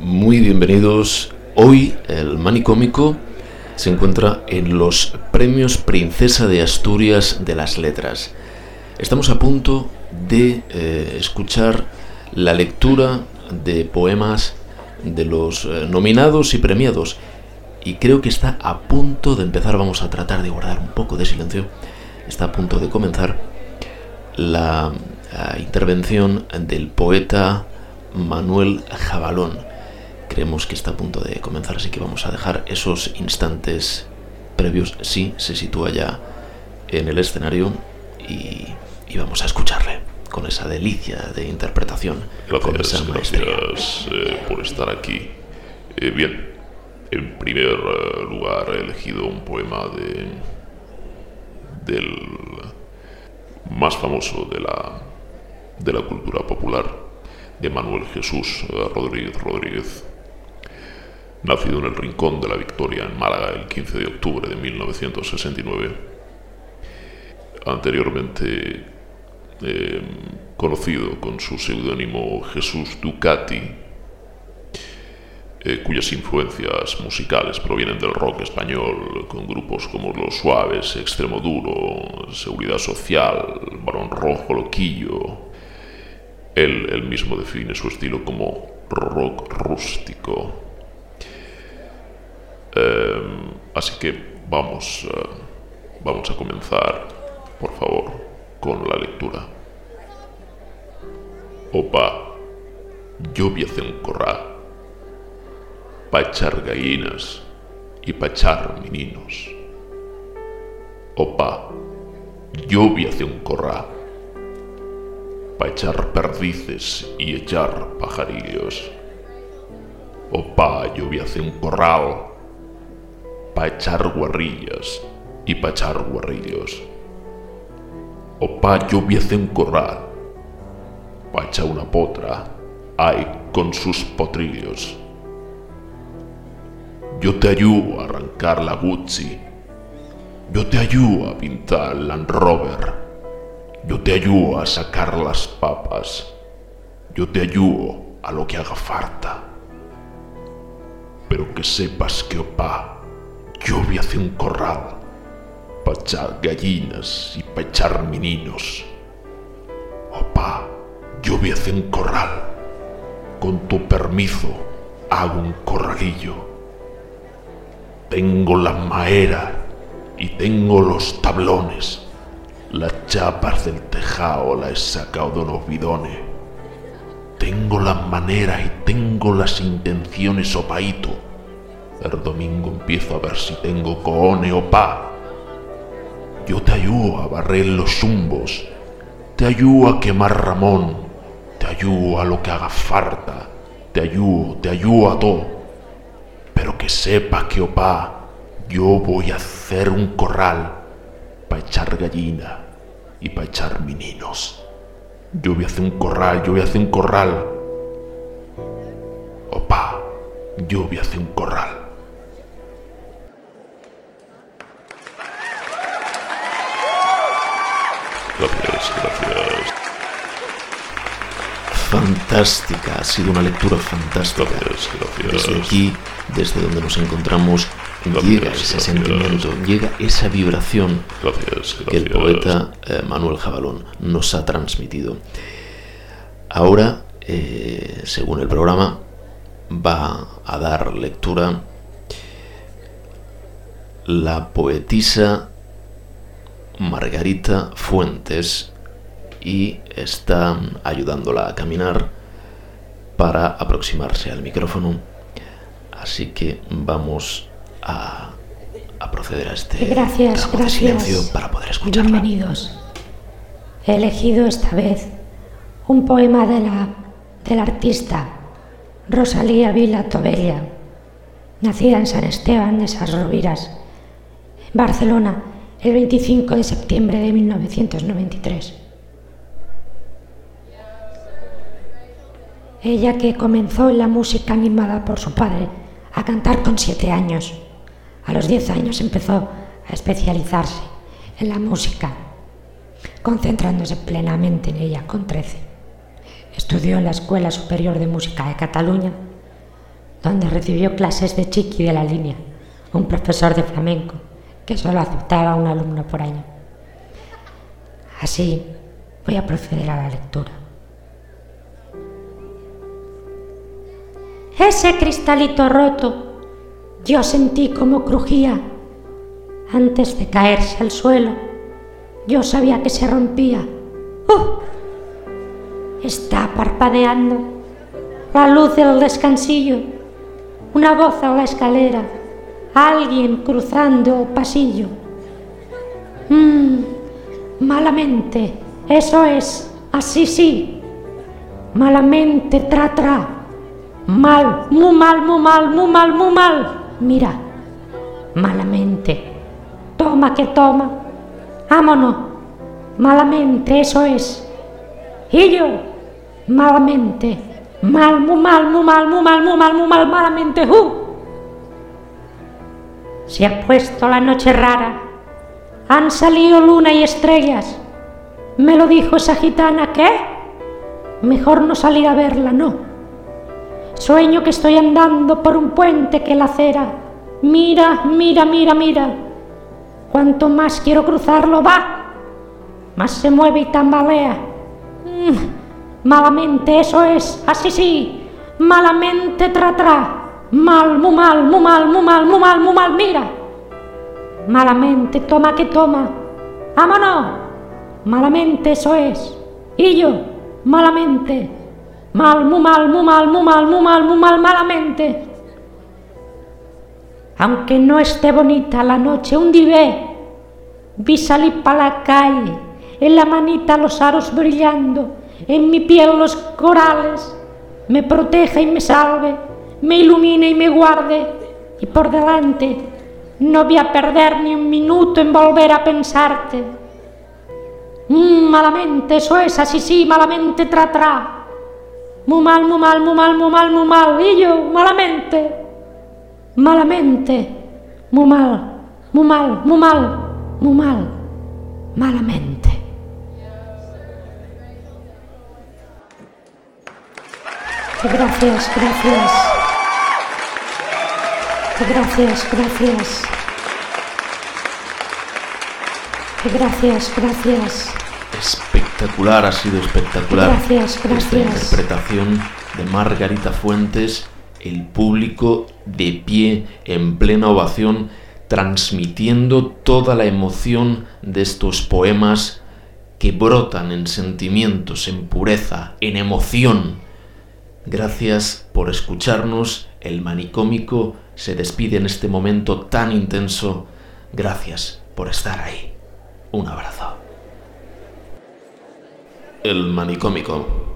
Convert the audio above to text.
Muy bienvenidos. Hoy el manicómico se encuentra en los premios Princesa de Asturias de las Letras. Estamos a punto de eh, escuchar la lectura de poemas de los eh, nominados y premiados. Y creo que está a punto de empezar, vamos a tratar de guardar un poco de silencio, está a punto de comenzar la, la intervención del poeta Manuel Jabalón. Creemos que está a punto de comenzar, así que vamos a dejar esos instantes previos. Sí, se sitúa ya en el escenario y, y vamos a escucharle con esa delicia de interpretación. con Gracias, esa maestría. gracias eh, por estar aquí. Eh, bien, en primer eh, lugar he elegido un poema de del más famoso de la de la cultura popular, de Manuel Jesús Rodríguez Rodríguez, nacido en el Rincón de la Victoria en Málaga el 15 de octubre de 1969. Anteriormente eh, conocido con su seudónimo Jesús Ducati, eh, cuyas influencias musicales provienen del rock español, con grupos como Los Suaves, Extremo Duro, Seguridad Social, Barón Rojo, Loquillo. Él mismo define su estilo como rock rústico. Eh, así que vamos, eh, vamos a comenzar, por favor, con la lectura. Opa, hace un corral pa' echar gallinas y pa' echar meninos. Opa, hace un corral pa' echar perdices y echar pajarillos. Opa, hace un corral pa' echar guarrillas y pa' echar guarrillos. Opa, yo vi hace un corral pa' echar una potra, ay, con sus potrillos. Yo te ayudo a arrancar la Gucci. Yo te ayudo a pintar el Land Rover. Yo te ayudo a sacar las papas. Yo te ayudo a lo que haga falta. Pero que sepas que, opa, vi hace un corral pa' echar gallinas y pa' echar meninos. Opa, vi hace un corral. Con tu permiso, hago un corralillo. Tengo la maera y tengo los tablones. Las chapas del tejado las he sacado de unos bidones. Tengo la manera y tengo las intenciones, opaíto. El domingo empiezo a ver si tengo coone o pa. Yo te ayudo a barrer los zumbos. Te ayudo a quemar Ramón. Te ayudo a lo que haga falta. Te ayudo, te ayudo a todo. Pero que sepa que, opá, yo voy a hacer un corral para echar gallina y para echar meninos. Yo voy a hacer un corral, yo voy a hacer un corral. Opá, yo voy a hacer un corral. Gracias, gracias, Fantástica, ha sido una lectura fantástica. gracias, gracias. Desde aquí, desde donde nos encontramos, Gracias, llega ese sentimiento, llega esa vibración que el poeta eh, Manuel Jabalón nos ha transmitido. Ahora, eh, según el programa, va a dar lectura la poetisa Margarita Fuentes y está ayudándola a caminar para aproximarse al micrófono. Así que vamos a, a proceder a este Gracias, tramo de silencio para poder escucharla. Bienvenidos. He elegido esta vez un poema de la, del artista Rosalía Vila Tobella, nacida en San Esteban de Sas Roviras, en Barcelona, el 25 de septiembre de 1993. Ella que comenzó en la música animada por su padre a cantar con siete años. A los diez años empezó a especializarse en la música, concentrándose plenamente en ella con trece. Estudió en la Escuela Superior de Música de Cataluña, donde recibió clases de chiqui de la línea, un profesor de flamenco que solo aceptaba un alumno por año. Así voy a proceder a la lectura. Ese cristalito roto, yo sentí como crujía antes de caerse al suelo. Yo sabía que se rompía. ¡Uh! Está parpadeando la luz del descansillo, una voz a la escalera, alguien cruzando pasillo. Mmm, malamente, eso es, así sí, malamente tra tra, mal, muy mal, muy mal, muy mal, muy mal. Mira, malamente, toma que toma, vámonos, malamente, eso es. Y yo, malamente, mal, muy mal, muy mal, muy mal, muy mal, muy mal, malamente, uh. Se ha puesto la noche rara, han salido luna y estrellas. Me lo dijo esa gitana, ¿qué? Mejor no salir a verla, no. Sueño que estoy andando por un puente que la acera. Mira, mira, mira, mira. Cuanto más quiero cruzarlo, va. Más se mueve y tambalea. Malamente, eso es, así sí. Malamente tra. Mal, muy mal, muy mal, muy mal, muy mal, muy mal, mira. Malamente, toma que toma. ¡Vámonos! Malamente, eso es. Y yo, malamente. Mal, muy mal, muy mal, muy mal, muy mal, muy mal, malamente. Aunque no esté bonita la noche, un día vi salir para la calle en la manita los aros brillando, en mi piel los corales, me proteja y me salve, me ilumine y me guarde, y por delante no voy a perder ni un minuto en volver a pensarte. Mm, malamente, eso es, así sí, malamente tra tra. Muy mal, muy mal, muy mal, muy mal, muy mal, y yo, malamente, malamente, muy mal, muy mal, muy mal, muy mal, malamente. Gracias, gracias. Gracias, gracias. Gracias, gracias. Espectacular, ha sido espectacular. Gracias, gracias. Esta interpretación de Margarita Fuentes, el público de pie en plena ovación, transmitiendo toda la emoción de estos poemas que brotan en sentimientos, en pureza, en emoción Gracias por escucharnos. El manicómico se despide en este momento tan intenso. Gracias por estar ahí. Un abrazo. El manicómico.